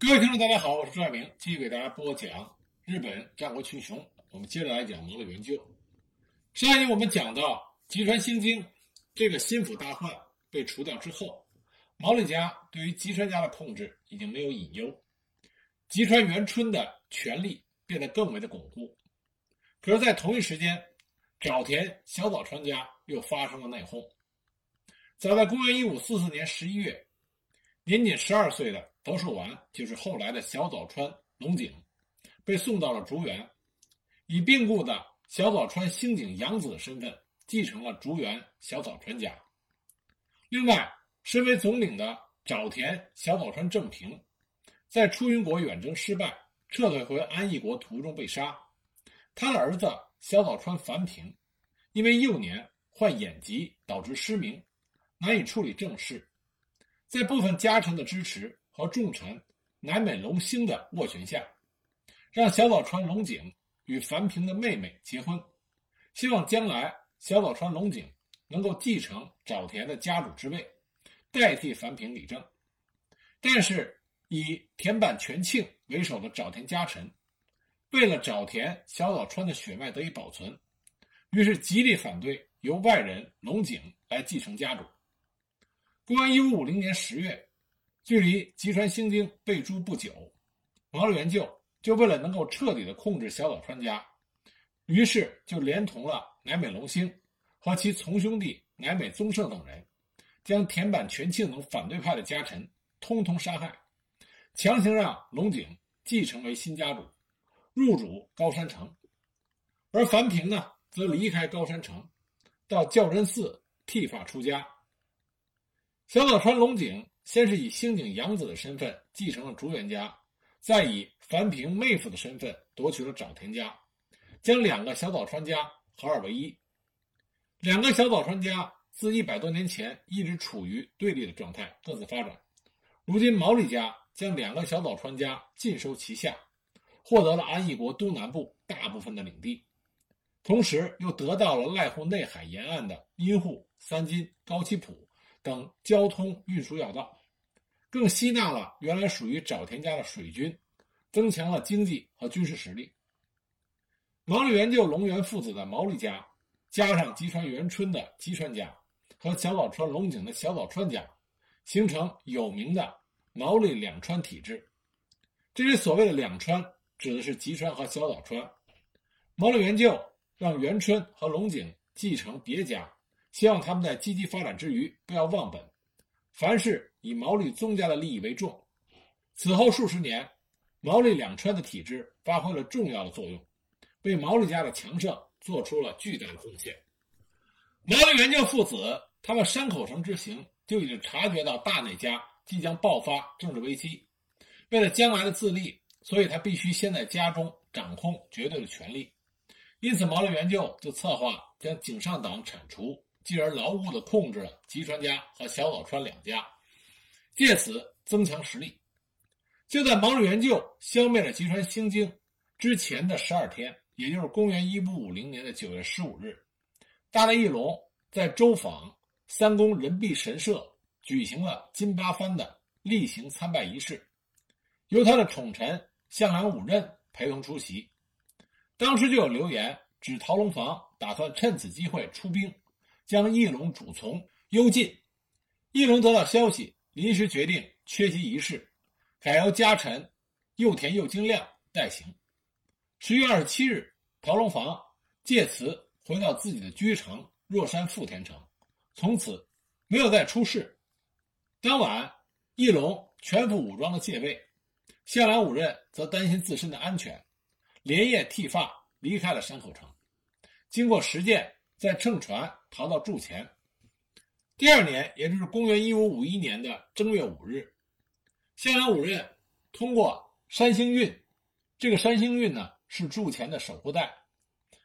各位听众，大家好，我是朱爱明，继续给大家播讲日本战国群雄。我们接着来讲毛利元就。上一集我们讲到吉川兴经这个心腹大患被除掉之后，毛利家对于吉川家的控制已经没有隐忧，吉川元春的权力变得更为的巩固。可是，在同一时间，沼田小早川家又发生了内讧。早在公元一五四四年十一月，年仅十二岁的。德寿丸就是后来的小早川龙井，被送到了竹园，以病故的小早川兴景养子的身份继承了竹园小早川家。另外，身为总领的沼田小早川正平，在出云国远征失败，撤退回安艺国途中被杀。他的儿子小早川繁平，因为幼年患眼疾导致失明，难以处理政事，在部分家臣的支持。和重臣南美龙兴的斡旋下，让小早川龙井与樊平的妹妹结婚，希望将来小早川龙井能够继承沼田的家主之位，代替樊平理政。但是以田坂全庆为首的沼田家臣，为了沼田小早川的血脉得以保存，于是极力反对由外人龙井来继承家主。公元一五五零年十月。距离吉川兴经被诛不久，毛利元就就为了能够彻底的控制小岛川家，于是就连同了乃美隆兴和其从兄弟乃美宗盛等人，将田坂全庆等反对派的家臣通通杀害，强行让龙井继承为新家主，入主高山城，而樊平呢，则离开高山城，到教真寺剃发出家。小早川龙井。先是以星井养子的身份继承了竹原家，再以樊平妹夫的身份夺取了沼田家，将两个小早川家合二为一。两个小早川家自一百多年前一直处于对立的状态，各自发展。如今毛利家将两个小早川家尽收旗下，获得了安艺国东南部大部分的领地，同时又得到了濑户内海沿岸的阴户、三津、高崎浦等交通运输要道。更吸纳了原来属于沼田家的水军，增强了经济和军事实力。毛利元就、龙源父子的毛利家，加上吉川元春的吉川家和小早川龙井的小早川家，形成有名的毛利两川体制。这里所谓的两川，指的是吉川和小早川。毛利元就让元春和龙井继承别家，希望他们在积极发展之余不要忘本。凡事以毛利宗家的利益为重。此后数十年，毛利两川的体制发挥了重要的作用，为毛利家的强盛做出了巨大的贡献。毛利元就父子他们山口城之行就已经察觉到大内家即将爆发政治危机，为了将来的自立，所以他必须先在家中掌控绝对的权力。因此，毛利元就就策划将井上党铲除。继而牢固地控制了吉川家和小早川两家，借此增强实力。就在毛利元就消灭了吉川兴经之前的十二天，也就是公元一五五零年的九月十五日，大内义隆在周访三宫人臂神社举行了金八幡的例行参拜仪式，由他的宠臣向良武任陪同出席。当时就有流言指陶龙房打算趁此机会出兵。将翼龙主从幽禁，翼龙得到消息，临时决定缺席仪式，改由家臣右田右京亮代行。十月二十七日，陶龙房借此回到自己的居城若山富田城，从此没有再出事。当晚，翼龙全副武装的戒备，向良五任则担心自身的安全，连夜剃发离开了山口城。经过实践。在乘船逃到筑前。第二年，也就是公元一五五一年的正月五日，襄阳五任通过山星运，这个山星运呢是筑前的守护带。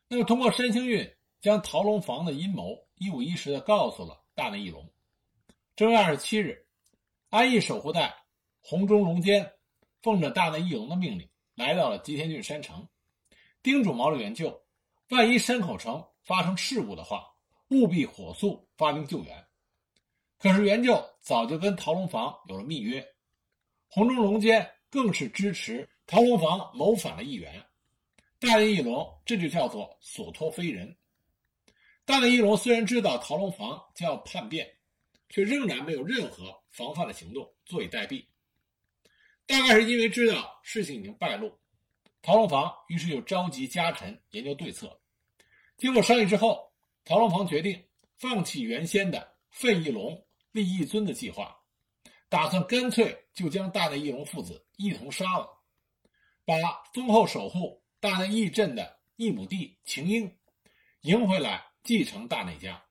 那么，通过山星运将陶龙房的阴谋一五一十的告诉了大内义隆。正月二十七日，安义守护带红中龙坚奉着大内义隆的命令，来到了吉田郡山城，叮嘱毛利元就，万一山口城。发生事故的话，务必火速发兵救援。可是援救早就跟陶龙房有了密约，红中龙坚更是支持陶龙房谋反的一员。大内义隆这就叫做所托非人。大内义隆虽然知道陶龙房将要叛变，却仍然没有任何防范的行动，坐以待毙。大概是因为知道事情已经败露，陶龙房于是又召集家臣研究对策。经过商议之后，曹龙房决定放弃原先的废义隆、立义尊的计划，打算干脆就将大内义隆父子一同杀了，把封后守护大内义镇的义母弟秦英迎回来继承大内家。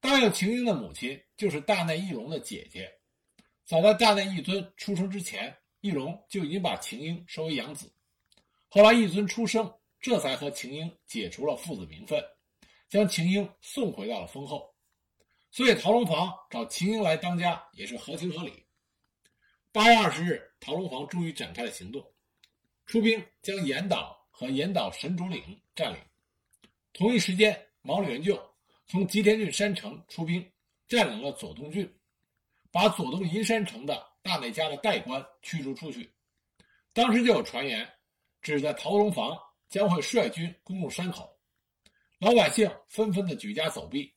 答应秦英的母亲就是大内义隆的姐姐。早在大内义尊出生之前，义隆就已经把秦英收为养子。后来义尊出生，这才和秦英解除了父子名分，将秦英送回到了封后。所以陶龙房找秦英来当家也是合情合理。八月二十日，陶龙房终于展开了行动，出兵将岩岛和岩岛神主岭占领。同一时间，毛利元就从吉田郡山城出兵，占领了佐东郡。把佐东银山城的大内家的代官驱逐出去。当时就有传言，指着陶龙房将会率军攻入山口，老百姓纷纷的举家走避。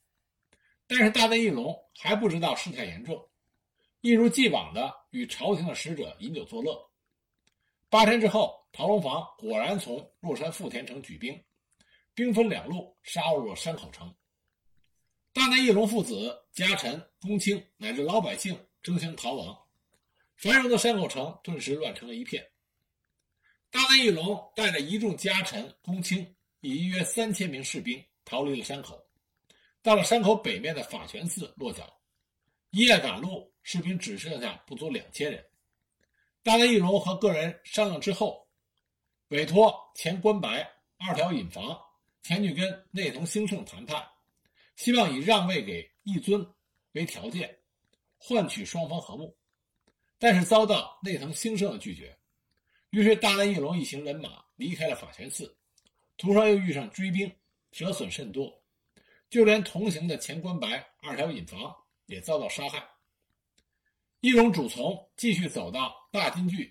但是大内义隆还不知道事态严重，一如既往的与朝廷的使者饮酒作乐。八天之后，陶龙房果然从洛山富田城举兵，兵分两路杀入了山口城。大内义隆父子、家臣、公卿乃至老百姓争相逃亡，繁荣的山口城顿时乱成了一片。大内义隆带着一众家臣、公卿，以约三千名士兵逃离了山口，到了山口北面的法泉寺落脚。一夜赶路，士兵只剩下不足两千人。大内义隆和个人商量之后，委托前关白二条引房前去跟内藤兴盛谈判。希望以让位给义尊为条件，换取双方和睦，但是遭到内藤兴盛的拒绝。于是大内义隆一行人马离开了法泉寺，途上又遇上追兵，折损甚多，就连同行的前关白二条引房也遭到杀害。义隆主从继续走到大金郡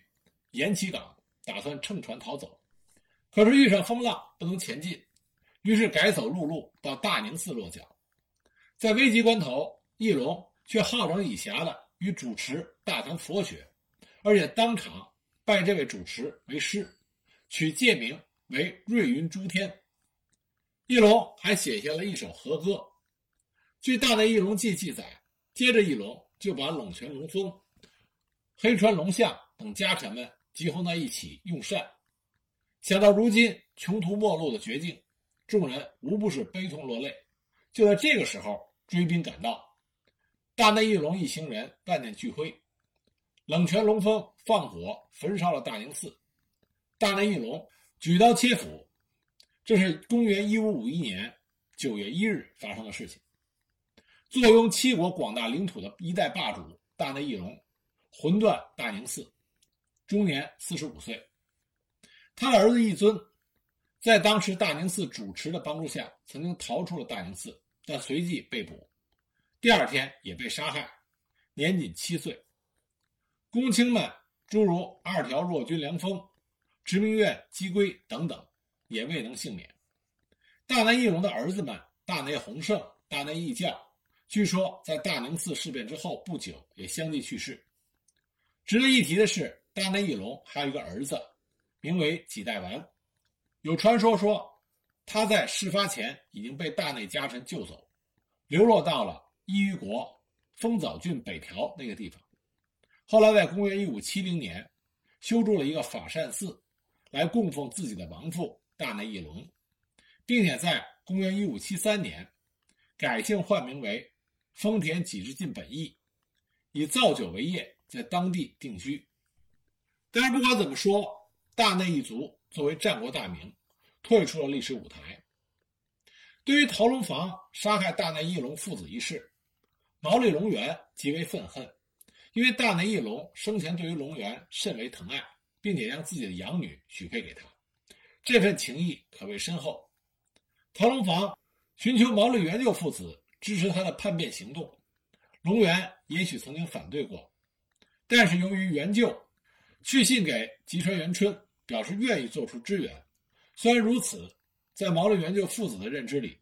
岩崎港，打算乘船逃走，可是遇上风浪，不能前进，于是改走陆路到大宁寺落脚。在危急关头，义隆却好整以暇的与主持大谈佛学，而且当场拜这位主持为师，取戒名为瑞云诸天。翼龙还写下了一首和歌。据《大内翼龙记》记载，接着翼龙就把冷泉龙峰、黑川龙象等家臣们集合在一起用膳。想到如今穷途末路的绝境，众人无不是悲痛落泪。就在这个时候。追兵赶到，大内翼龙一行人万念俱灰，冷泉龙峰放火焚烧了大宁寺，大内翼龙举刀切腹。这是公元一五五一年九月一日发生的事情。坐拥七国广大领土的一代霸主大内义隆，魂断大宁寺，终年四十五岁。他的儿子义尊，在当时大宁寺主持的帮助下，曾经逃出了大宁寺。但随即被捕，第二天也被杀害，年仅七岁。公卿们诸如二条若君凉风、直明院姬归等等，也未能幸免。大内义隆的儿子们大内弘盛、大内义将，据说在大宁寺事变之后不久也相继去世。值得一提的是，大内义隆还有一个儿子，名为几代丸。有传说说。他在事发前已经被大内家臣救走，流落到了伊予国丰早郡北条那个地方。后来在公元一五七零年，修筑了一个法善寺，来供奉自己的亡父大内义隆，并且在公元一五七三年，改姓换名为丰田几之进本义，以造酒为业，在当地定居。但是不管怎么说，大内一族作为战国大名。退出了历史舞台。对于陶龙房杀害大内义隆父子一事，毛利隆元极为愤恨，因为大内义隆生前对于隆元甚为疼爱，并且将自己的养女许配给他，这份情谊可谓深厚。陶龙房寻求毛利元就父子支持他的叛变行动，龙元也许曾经反对过，但是由于元就去信给吉川元春，表示愿意做出支援。虽然如此，在毛利元就父子的认知里，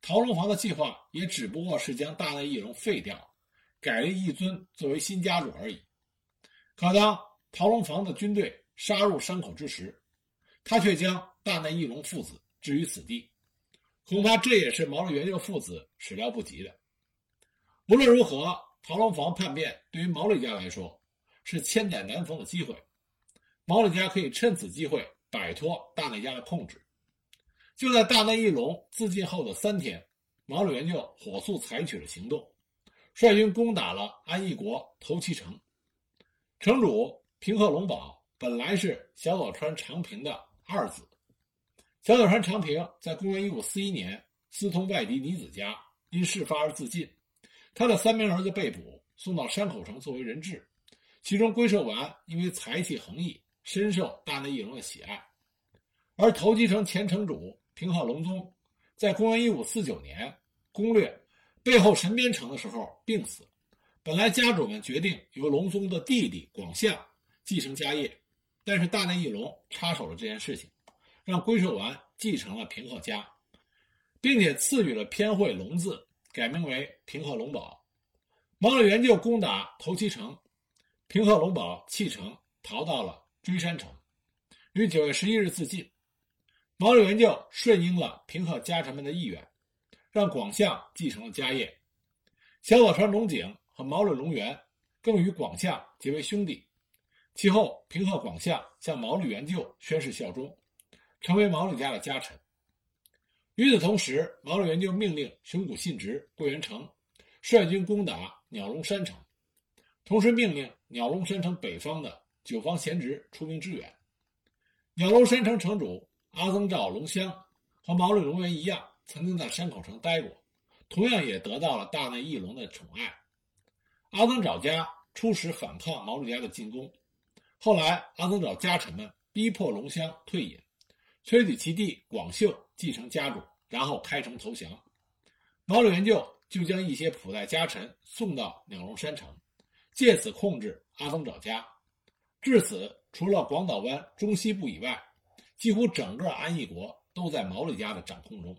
陶龙房的计划也只不过是将大内义隆废掉，改立义尊作为新家主而已。可当陶龙房的军队杀入山口之时，他却将大内义隆父子置于死地。恐怕这也是毛利元就父子始料不及的。无论如何，陶龙房叛变对于毛利家来说是千载难逢的机会，毛利家可以趁此机会摆脱大内家的控制。就在大内义隆自尽后的三天，毛利元就火速采取了行动，率军攻打了安义国头七城。城主平贺龙保本来是小早川长平的二子，小早川长平在公元一五四一年私通外敌尼子家，因事发而自尽。他的三名儿子被捕，送到山口城作为人质。其中龟寿丸因为才气横溢，深受大内义隆的喜爱，而投机城前城主。平贺隆宗在公元一五四九年攻略背后神边城的时候病死。本来家主们决定由隆宗的弟弟广相继承家业，但是大内义隆插手了这件事情，让龟寿丸继承了平贺家，并且赐予了偏讳龙字，改名为平贺龙宝。毛利元就攻打头七城，平贺龙宝弃城逃到了追山城，于九月十一日自尽。毛利元就顺应了平贺家臣们的意愿，让广相继承了家业。小早川龙井和毛利隆元更与广相结为兄弟。其后，平贺广相向毛利元就宣誓效忠，成为毛利家的家臣。与此同时，毛利元就命令熊谷信直、桂元成率军攻打鸟笼山城，同时命令鸟笼山城北方的九方贤直出兵支援。鸟笼山城城主。阿曾照龙香和毛利隆元一样，曾经在山口城待过，同样也得到了大内义隆的宠爱。阿曾照家初始反抗毛利家的进攻，后来阿曾找家臣们逼迫龙香退隐，崔举其弟广秀继承家主，然后开城投降。毛利元就就将一些普代家臣送到鸟笼山城，借此控制阿曾找家。至此，除了广岛湾中西部以外，几乎整个安义国都在毛利家的掌控中。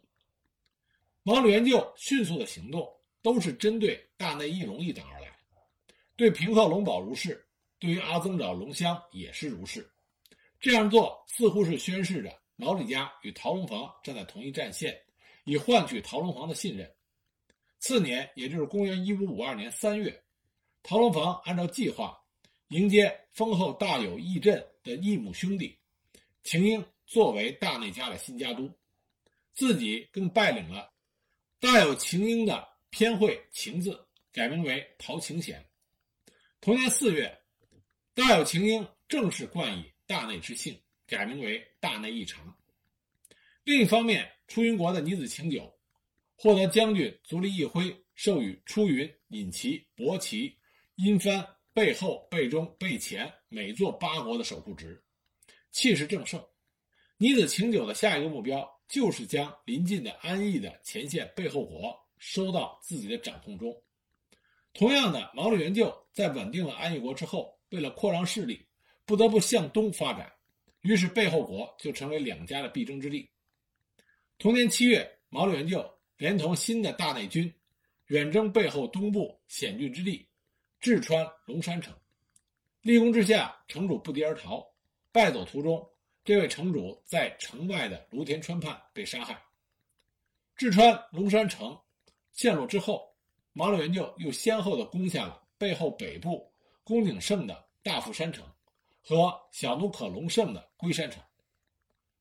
毛利元就迅速的行动都是针对大内义隆一党而来，对平贺龙保如是，对于阿曾沼龙香也是如是。这样做似乎是宣示着毛利家与陶龙房站在同一战线，以换取陶龙房的信任。次年，也就是公元一五五二年三月，陶龙房按照计划迎接丰厚大有义镇的义母兄弟晴英。作为大内家的新家督，自己更拜领了大有晴英的偏讳“晴”字，改名为陶晴贤。同年四月，大有晴英正式冠以大内之姓，改名为大内义长。另一方面，出云国的女子晴久获得将军足利义辉授予出云、隐岐、伯旗、阴帆、背后、背中、背前每座八国的守护职，气势正盛。尼子晴久的下一个目标就是将临近的安逸的前线背后国收到自己的掌控中。同样的，毛利元就在稳定了安逸国之后，为了扩张势力，不得不向东发展，于是背后国就成为两家的必争之地。同年七月，毛利元就连同新的大内军远征背后东部险峻之地志川龙山城，立功之下，城主不敌而逃，败走途中。这位城主在城外的芦田川畔被杀害。志川龙山城陷落之后，毛利元就又先后的攻下了背后北部宫井胜的大富山城和小奴可隆盛的龟山城。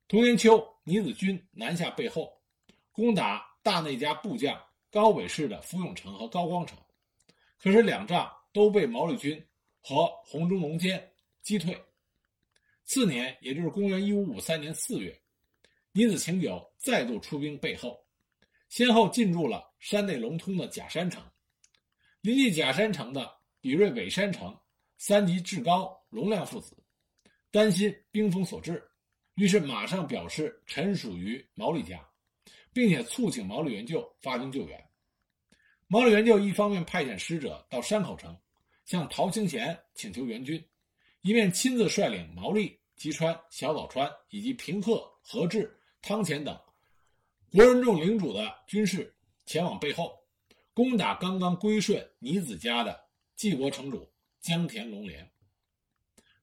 同年秋，尼子军南下背后，攻打大内家部将高尾氏的福永城和高光城，可是两仗都被毛利军和红中龙间击退。次年，也就是公元一五五三年四月，尼子晴久再度出兵背后，先后进驻了山内隆通的假山城。临近假山城的比瑞尾山城三级至高龙亮父子，担心兵锋所至，于是马上表示臣属于毛利家，并且促请毛利元就发兵救援。毛利元就一方面派遣使者到山口城，向陶清贤请求援军。一面亲自率领毛利、吉川、小早川以及平贺、和志、汤浅等国人众领主的军士前往背后，攻打刚刚归顺尼子家的纪国城主江田龙莲。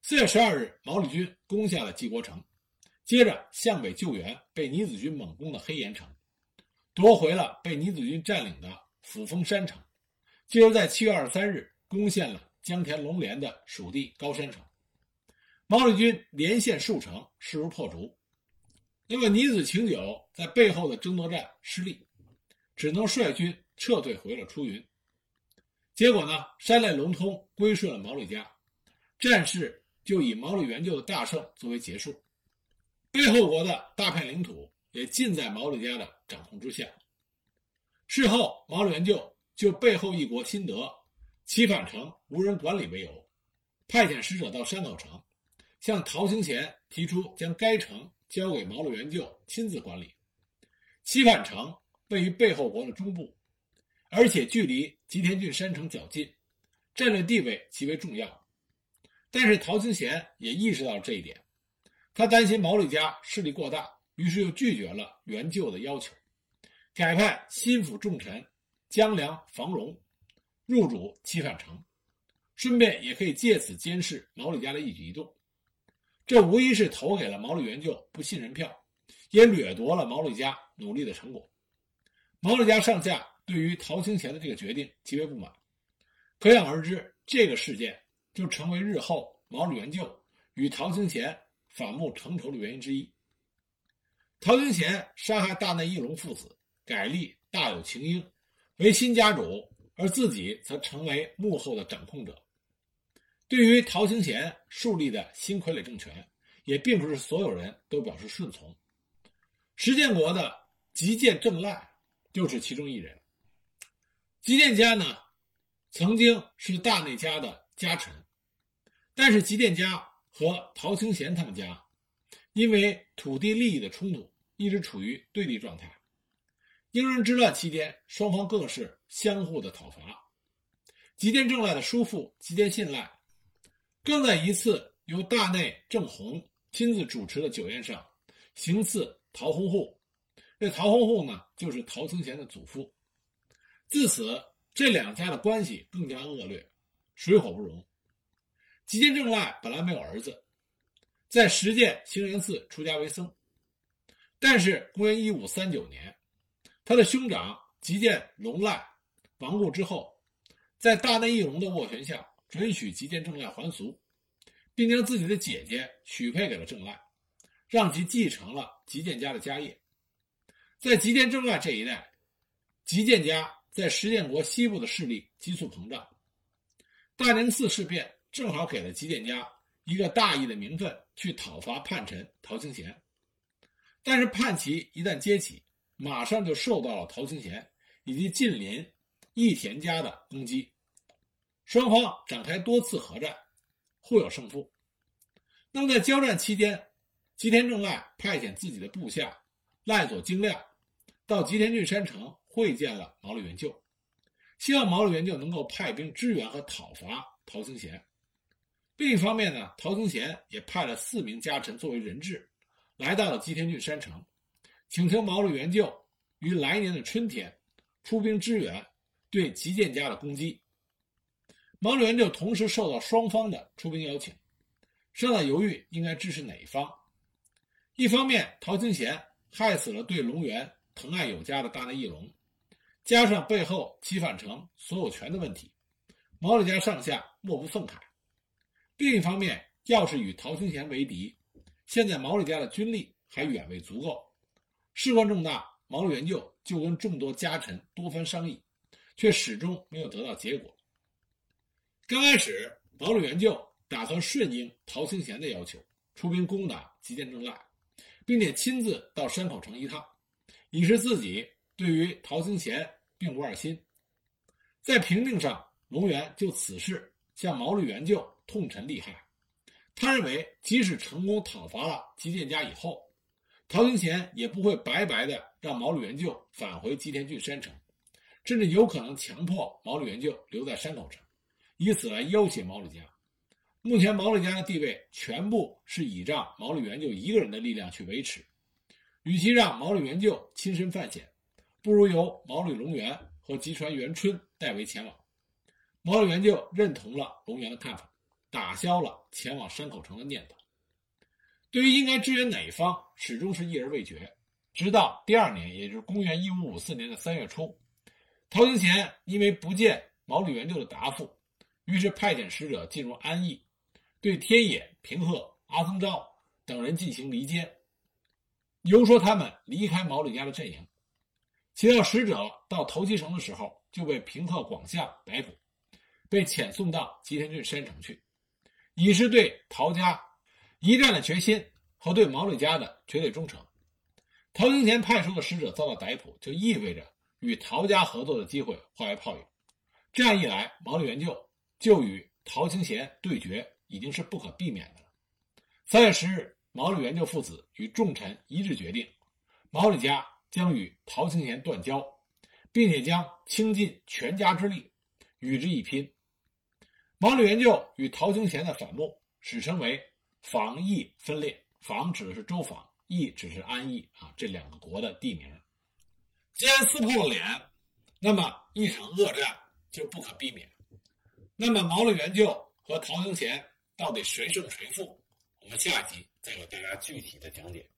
四月十二日，毛利军攻下了纪国城，接着向北救援被尼子军猛攻的黑岩城，夺回了被尼子军占领的辅丰山城，继而在七月二十三日攻陷了江田龙莲的属地高山城。毛利军连线数城，势如破竹。那么，尼子晴久在背后的争夺战失利，只能率军撤退回了出云。结果呢，山内隆通归顺了毛利家，战事就以毛利元就的大胜作为结束。背后国的大片领土也尽在毛利家的掌控之下。事后，毛利元就就背后一国新得齐反城无人管理为由，派遣使者到山口城。向陶兴贤提出将该城交给毛利元就亲自管理。西范城位于背后国的中部，而且距离吉田郡山城较近，战略地位极为重要。但是陶清贤也意识到了这一点，他担心毛利家势力过大，于是又拒绝了援救的要求，改派心腹重臣江良、房荣入主西范城，顺便也可以借此监视毛利家的一举一动。这无疑是投给了毛利元就不信任票，也掠夺了毛利家努力的成果。毛利家上下对于陶清贤的这个决定极为不满，可想而知，这个事件就成为日后毛主元就与陶清贤反目成仇的原因之一。陶清贤杀害大内义隆父子，改立大有晴英为新家主，而自己则成为幕后的掌控者。对于陶行贤树立的新傀儡政权，也并不是所有人都表示顺从。石建国的吉见正赖就是其中一人。吉建家呢，曾经是大内家的家臣，但是吉建家和陶清贤他们家因为土地利益的冲突，一直处于对立状态。英人之乱期间，双方更是相互的讨伐。吉建正赖的叔父吉建信赖。更在一次由大内正弘亲自主持的酒宴上，行刺陶弘户。这陶弘户呢，就是陶清贤的祖父。自此，这两家的关系更加恶劣，水火不容。吉见正赖本来没有儿子，在实践兴仁寺出家为僧。但是，公元一五三九年，他的兄长吉见隆赖亡故之后，在大内义隆的斡旋下。准许吉见正赖还俗，并将自己的姐姐许配给了正赖，让其继承了吉见家的家业。在吉见正赖这一代，吉见家在石建国西部的势力急速膨胀。大宁寺事变正好给了吉见家一个大义的名分，去讨伐叛臣陶清贤。但是叛旗一旦揭起，马上就受到了陶清贤以及近邻义田家的攻击。双方展开多次合战，互有胜负。那么在交战期间，吉田正赖派遣自己的部下赖佐精亮到吉田郡山城会见了毛利元就，希望毛利元就能够派兵支援和讨伐陶清贤。另一方面呢，陶清贤也派了四名家臣作为人质，来到了吉田郡山城，请求毛利元就于来年的春天出兵支援对吉见家的攻击。毛利元就同时受到双方的出兵邀请，正在犹豫应该支持哪一方。一方面，陶清贤害死了对龙源疼爱有加的大内义隆，加上背后齐反城所有权的问题，毛利家上下莫不愤慨。另一方面，要是与陶清贤为敌，现在毛利家的军力还远未足够，事关重大，毛利元就就跟众多家臣多番商议，却始终没有得到结果。刚开始，毛利元就打算顺应陶清贤的要求，出兵攻打吉见正赖，并且亲自到山口城一趟，以示自己对于陶清贤并无二心。在评定上，龙源就此事向毛利元就痛陈利害。他认为，即使成功讨伐了吉见家以后，陶行贤也不会白白的让毛利元就返回吉田郡山城，甚至有可能强迫毛利元就留在山口城。以此来要挟毛利家，目前毛利家的地位全部是倚仗毛利元就一个人的力量去维持，与其让毛利元就亲身犯险，不如由毛利隆元和吉川元春代为前往。毛利元就认同了隆元的看法，打消了前往山口城的念头。对于应该支援哪一方，始终是一而未决。直到第二年，也就是公元一五五四年的三月初，陶行贤因为不见毛利元就的答复，于是派遣使者进入安邑，对天野、平贺、阿曾昭等人进行离间，游说他们离开毛利家的阵营。其到使者到头七城的时候，就被平贺广相逮捕，被遣送到吉田郡山城去，以示对陶家一战的决心和对毛利家的绝对忠诚。陶行贤派出的使者遭到逮捕，就意味着与陶家合作的机会化为泡影。这样一来，毛利元就就与陶行贤对决已经是不可避免的了。三月十日，毛利元就父子与重臣一致决定，毛利家将与陶行贤断交，并且将倾尽全家之力与之一拼。毛利元就与陶行贤的反目史称为“防义分裂”，防指的是周防。义只是安邑啊，这两个国的地名。既然撕破了脸，那么一场恶战就不可避免。那么毛利元就和陶行贤到底谁胜谁负？我们下一集再给大家具体的讲解。